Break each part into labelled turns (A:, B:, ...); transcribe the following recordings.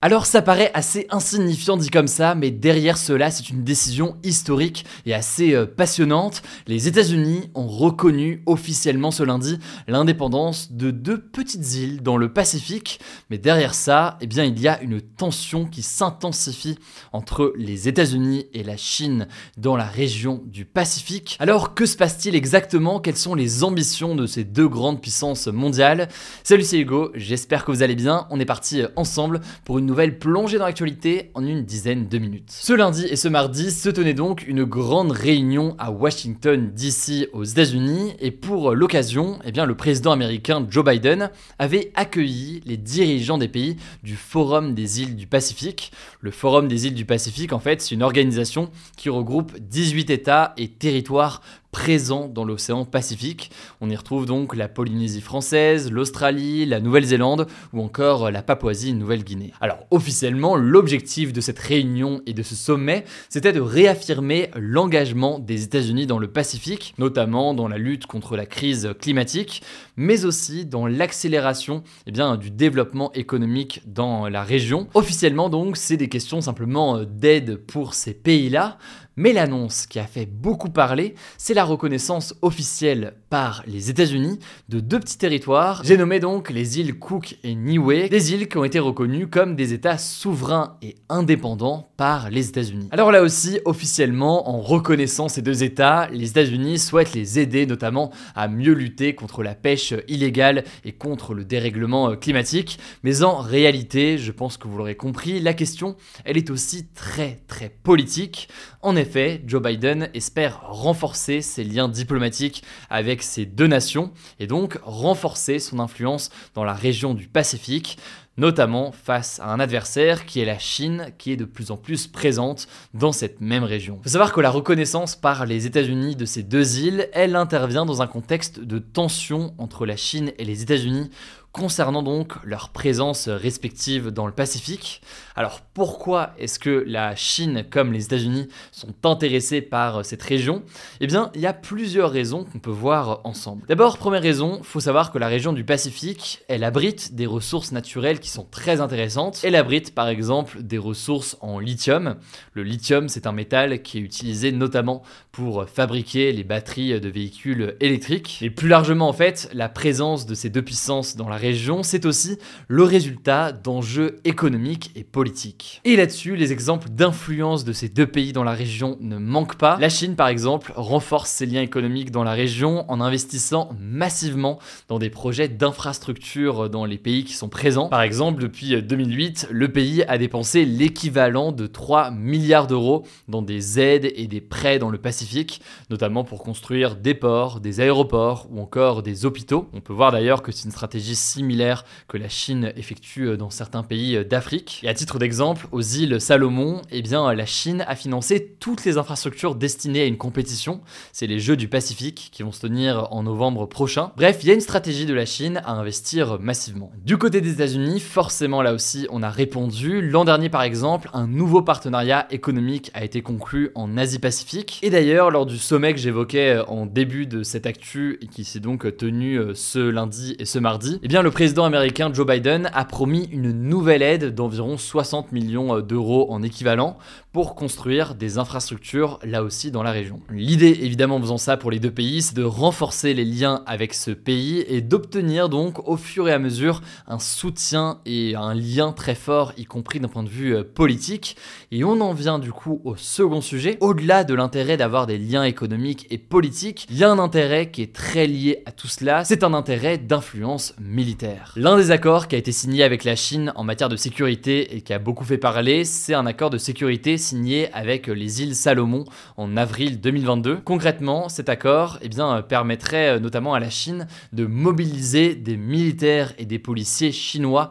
A: Alors ça paraît assez insignifiant dit comme ça, mais derrière cela c'est une décision historique et assez euh, passionnante. Les États-Unis ont reconnu officiellement ce lundi l'indépendance de deux petites îles dans le Pacifique, mais derrière ça, eh bien il y a une tension qui s'intensifie entre les États-Unis et la Chine dans la région du Pacifique. Alors que se passe-t-il exactement? Quelles sont les ambitions de ces deux grandes puissances mondiales? Salut c'est Hugo, j'espère que vous allez bien. On est parti ensemble pour une nouvelle plongée dans l'actualité en une dizaine de minutes. Ce lundi et ce mardi se tenait donc une grande réunion à Washington DC aux États-Unis et pour l'occasion, eh bien le président américain Joe Biden avait accueilli les dirigeants des pays du Forum des îles du Pacifique. Le Forum des îles du Pacifique en fait, c'est une organisation qui regroupe 18 États et territoires présents dans l'océan Pacifique. On y retrouve donc la Polynésie française, l'Australie, la Nouvelle-Zélande ou encore la Papouasie-Nouvelle-Guinée. Alors officiellement, l'objectif de cette réunion et de ce sommet, c'était de réaffirmer l'engagement des États-Unis dans le Pacifique, notamment dans la lutte contre la crise climatique, mais aussi dans l'accélération eh du développement économique dans la région. Officiellement donc, c'est des questions simplement d'aide pour ces pays-là, mais l'annonce qui a fait beaucoup parler, c'est la reconnaissance officielle par les États-Unis de deux petits territoires. J'ai nommé donc les îles Cook et Niue, des îles qui ont été reconnues comme des États souverains et indépendants par les États-Unis. Alors là aussi, officiellement, en reconnaissant ces deux États, les États-Unis souhaitent les aider notamment à mieux lutter contre la pêche illégale et contre le dérèglement climatique. Mais en réalité, je pense que vous l'aurez compris, la question, elle est aussi très très politique. Joe Biden espère renforcer ses liens diplomatiques avec ces deux nations et donc renforcer son influence dans la région du Pacifique notamment face à un adversaire qui est la Chine, qui est de plus en plus présente dans cette même région. Il faut savoir que la reconnaissance par les États-Unis de ces deux îles, elle intervient dans un contexte de tension entre la Chine et les États-Unis concernant donc leur présence respective dans le Pacifique. Alors pourquoi est-ce que la Chine comme les États-Unis sont intéressés par cette région? Eh bien, il y a plusieurs raisons qu'on peut voir ensemble. D'abord, première raison, faut savoir que la région du Pacifique, elle abrite des ressources naturelles qui sont très intéressantes. Elle abrite par exemple des ressources en lithium. Le lithium, c'est un métal qui est utilisé notamment pour fabriquer les batteries de véhicules électriques. Et plus largement en fait, la présence de ces deux puissances dans la région, c'est aussi le résultat d'enjeux économiques et politiques. Et là-dessus, les exemples d'influence de ces deux pays dans la région ne manquent pas. La Chine, par exemple, renforce ses liens économiques dans la région en investissant massivement dans des projets d'infrastructures dans les pays qui sont présents. Par exemple, depuis 2008, le pays a dépensé l'équivalent de 3 milliards d'euros dans des aides et des prêts dans le Pacifique, notamment pour construire des ports, des aéroports ou encore des hôpitaux. On peut voir d'ailleurs que c'est une stratégie similaire que la Chine effectue dans certains pays d'Afrique. Et à titre d'exemple, aux îles Salomon, eh bien, la Chine a financé toutes les infrastructures destinées à une compétition. C'est les Jeux du Pacifique qui vont se tenir en novembre prochain. Bref, il y a une stratégie de la Chine à investir massivement. Du côté des États-Unis, forcément là aussi, on a répondu. L'an dernier, par exemple, un nouveau partenariat économique a été conclu en Asie-Pacifique. Et d'ailleurs, lors du sommet que j'évoquais en début de cette actu qui s'est donc tenu ce lundi et ce mardi, eh bien, le président américain Joe Biden a promis une nouvelle aide d'environ 60 millions d'euros en équivalent pour construire des infrastructures là aussi dans la région. L'idée évidemment en faisant ça pour les deux pays, c'est de renforcer les liens avec ce pays et d'obtenir donc au fur et à mesure un soutien et un lien très fort, y compris d'un point de vue politique. Et on en vient du coup au second sujet. Au-delà de l'intérêt d'avoir des liens économiques et politiques, il y a un intérêt qui est très lié à tout cela, c'est un intérêt d'influence militaire. L'un des accords qui a été signé avec la Chine en matière de sécurité et qui a beaucoup fait parler, c'est un accord de sécurité signé avec les îles Salomon en avril 2022. Concrètement, cet accord eh bien, permettrait notamment à la Chine de mobiliser des militaires et des policiers chinois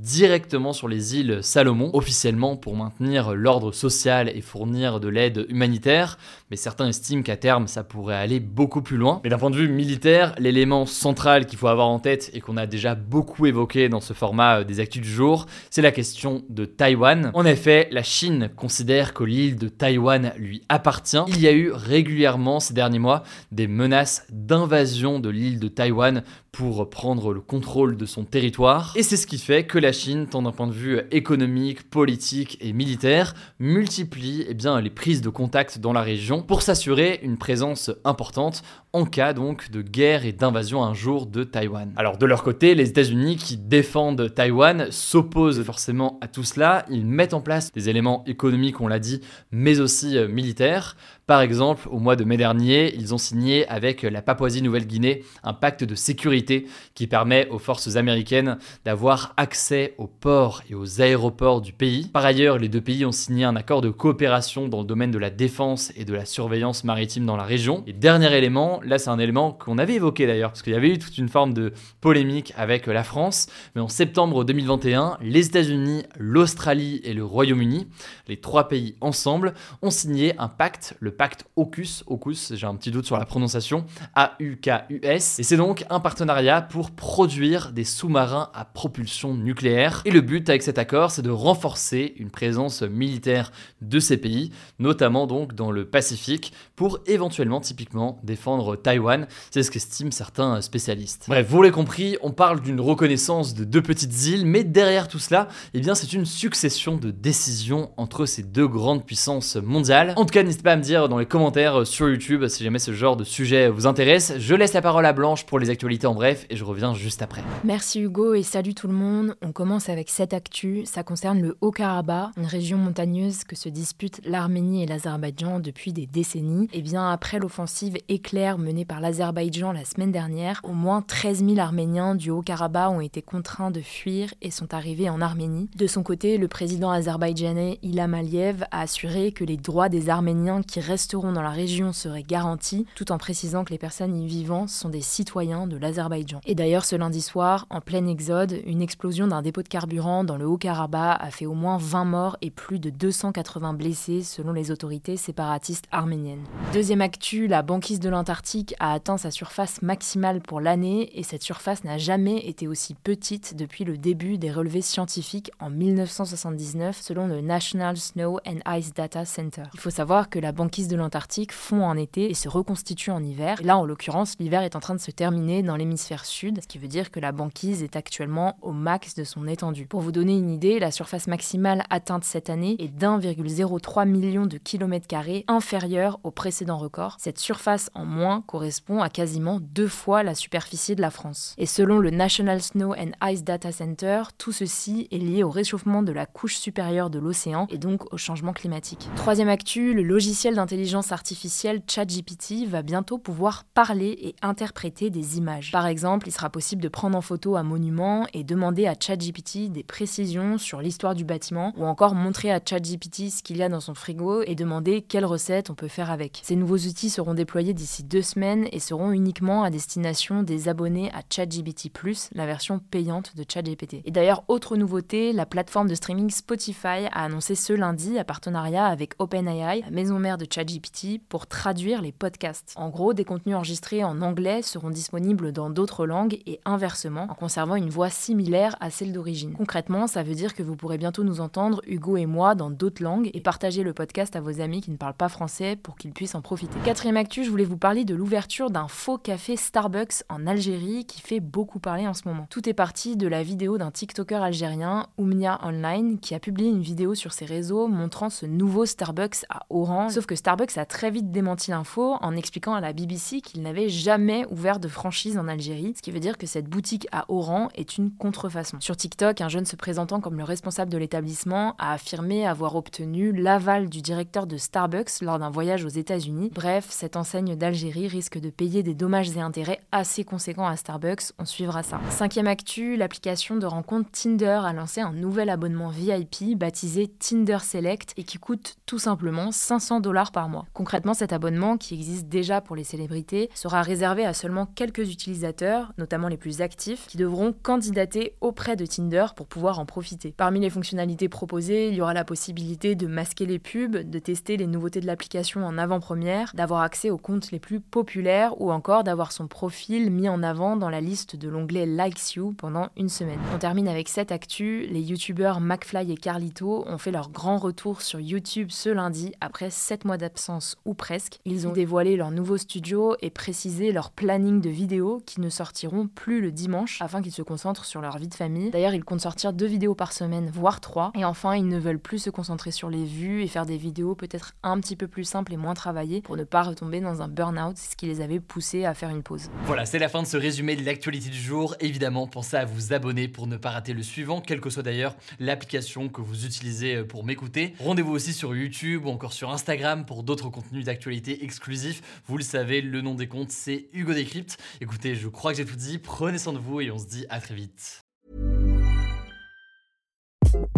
A: directement sur les îles Salomon, officiellement pour maintenir l'ordre social et fournir de l'aide humanitaire, mais certains estiment qu'à terme ça pourrait aller beaucoup plus loin. Mais d'un point de vue militaire, l'élément central qu'il faut avoir en tête et qu'on a déjà beaucoup évoqué dans ce format euh, des actus du jour, c'est la question de Taïwan. En effet, la Chine considère que l'île de Taïwan lui appartient. Il y a eu régulièrement ces derniers mois des menaces d'invasion de l'île de Taïwan pour prendre le contrôle de son territoire. Et c'est ce qui fait que la Chine, tant d'un point de vue économique, politique et militaire, multiplie eh bien, les prises de contact dans la région pour s'assurer une présence importante en cas donc de guerre et d'invasion un jour de Taïwan. Alors de leur côté, les États-Unis qui défendent Taïwan s'opposent forcément à tout cela. Ils mettent en place des éléments économiques, on l'a dit, mais aussi euh, militaires. Par exemple, au mois de mai dernier, ils ont signé avec la Papouasie-Nouvelle-Guinée un pacte de sécurité qui permet aux forces américaines d'avoir accès aux ports et aux aéroports du pays. Par ailleurs, les deux pays ont signé un accord de coopération dans le domaine de la défense et de la surveillance maritime dans la région. Et dernier élément, là c'est un élément qu'on avait évoqué d'ailleurs, parce qu'il y avait eu toute une forme de polémique avec la France, mais en septembre 2021, les États-Unis, l'Australie et le Royaume-Uni, les trois pays ensemble, ont signé un pacte, le pacte AUKUS, AUKUS, j'ai un petit doute sur la prononciation, A-U-K-U-S, et c'est donc un partenariat pour produire des sous-marins à propulsion nucléaire. Et le but avec cet accord, c'est de renforcer une présence militaire de ces pays, notamment donc dans le Pacifique, pour éventuellement typiquement défendre Taïwan, c'est ce qu'estiment certains spécialistes. Bref, vous l'avez compris, on parle d'une reconnaissance de deux petites îles, mais derrière tout cela, eh bien c'est une succession de décisions entre ces deux grandes puissances mondiales. En tout cas, n'hésitez pas à me dire dans les commentaires sur YouTube si jamais ce genre de sujet vous intéresse. Je laisse la parole à Blanche pour les actualités en bref et je reviens juste après.
B: Merci Hugo et salut tout le monde. On commence avec cette actu. Ça concerne le Haut-Karabakh, une région montagneuse que se disputent l'Arménie et l'Azerbaïdjan depuis des décennies. Et eh bien après l'offensive éclair menée par l'Azerbaïdjan la semaine dernière, au moins 13 000 Arméniens du Haut-Karabakh ont été contraints de fuir et sont arrivés en Arménie. De son côté, le président azerbaïdjanais Ilham Aliyev a assuré que les droits des Arméniens qui resteront dans la région seraient garantis, tout en précisant que les personnes y vivant sont des citoyens de l'Azerbaïdjan. Et d'ailleurs, ce lundi soir, en plein exode, une explosion d'un dépôt de carburant dans le Haut-Karabakh a fait au moins 20 morts et plus de 280 blessés selon les autorités séparatistes arméniennes. Deuxième actu, la banquise de l'Antarctique a atteint sa surface maximale pour l'année et cette surface n'a jamais été aussi petite depuis le début des relevés scientifiques en 1979 selon le National Snow and Ice Data Center. Il faut savoir que la banquise de l'Antarctique fond en été et se reconstitue en hiver. Là, en l'occurrence, l'hiver est en train de se terminer dans l'hémisphère sud, ce qui veut dire que la banquise est actuellement au max de son étendue. Pour vous donner une idée, la surface maximale atteinte cette année est d'1,03 million de kilomètres carrés, inférieure au précédent record. Cette surface en moins correspond à quasiment deux fois la superficie de la France. Et selon le National Snow and Ice Data Center, tout ceci est lié au réchauffement de la couche supérieure de l'océan et donc au changement climatique. Troisième actu, le logiciel d'intelligence artificielle ChatGPT va bientôt pouvoir parler et interpréter des images. Par exemple, il sera possible de prendre en photo un monument et demander à ChatGPT des précisions sur l'histoire du bâtiment ou encore montrer à ChatGPT ce qu'il y a dans son frigo et demander quelle recette on peut faire avec. Ces nouveaux outils seront déployés d'ici deux semaines et seront uniquement à destination des abonnés à ChatGPT+, la version payante de ChatGPT. Et d'ailleurs, autre nouveauté, la plateforme de streaming Spotify a annoncé ce lundi, à partenariat avec OpenAI, la maison mère de ChatGPT, pour traduire les podcasts. En gros, des contenus enregistrés en anglais seront disponibles dans d'autres langues et inversement, en conservant une voix similaire à celle d'origine. Concrètement, ça veut dire que vous pourrez bientôt nous entendre, Hugo et moi, dans d'autres langues et partager le podcast à vos amis qui ne parlent pas français pour qu'ils puissent en profiter. Quatrième actu, je voulais vous parler de l'ouverture d'un faux café Starbucks en Algérie qui fait beaucoup parler en ce moment. Tout est parti de la vidéo d'un TikToker algérien, Oumnia Online, qui a publié une vidéo sur ses réseaux montrant ce nouveau Starbucks à Oran. Sauf que Starbucks a très vite démenti l'info en expliquant à la BBC qu'il n'avait jamais ouvert de franchise en Algérie, ce qui veut dire que cette boutique à Oran est une contrefaçon. TikTok, un jeune se présentant comme le responsable de l'établissement a affirmé avoir obtenu l'aval du directeur de Starbucks lors d'un voyage aux États-Unis. Bref, cette enseigne d'Algérie risque de payer des dommages et intérêts assez conséquents à Starbucks. On suivra ça. Cinquième actu, l'application de rencontre Tinder a lancé un nouvel abonnement VIP baptisé Tinder Select et qui coûte tout simplement 500 dollars par mois. Concrètement, cet abonnement, qui existe déjà pour les célébrités, sera réservé à seulement quelques utilisateurs, notamment les plus actifs, qui devront candidater auprès de Tinder pour pouvoir en profiter. Parmi les fonctionnalités proposées, il y aura la possibilité de masquer les pubs, de tester les nouveautés de l'application en avant-première, d'avoir accès aux comptes les plus populaires ou encore d'avoir son profil mis en avant dans la liste de l'onglet Likes You pendant une semaine. On termine avec cette actu, les youtubeurs McFly et Carlito ont fait leur grand retour sur YouTube ce lundi après 7 mois d'absence ou presque. Ils ont dévoilé leur nouveau studio et précisé leur planning de vidéos qui ne sortiront plus le dimanche afin qu'ils se concentrent sur leur vie de famille. D'ailleurs, ils comptent sortir deux vidéos par semaine, voire trois. Et enfin, ils ne veulent plus se concentrer sur les vues et faire des vidéos peut-être un petit peu plus simples et moins travaillées pour ne pas retomber dans un burn-out, ce qui les avait poussés à faire une pause.
A: Voilà, c'est la fin de ce résumé de l'actualité du jour. Évidemment, pensez à vous abonner pour ne pas rater le suivant, quelle que soit d'ailleurs l'application que vous utilisez pour m'écouter. Rendez-vous aussi sur YouTube ou encore sur Instagram pour d'autres contenus d'actualité exclusifs. Vous le savez, le nom des comptes, c'est Hugo Décrypte. Écoutez, je crois que j'ai tout dit. Prenez soin de vous et on se dit à très vite.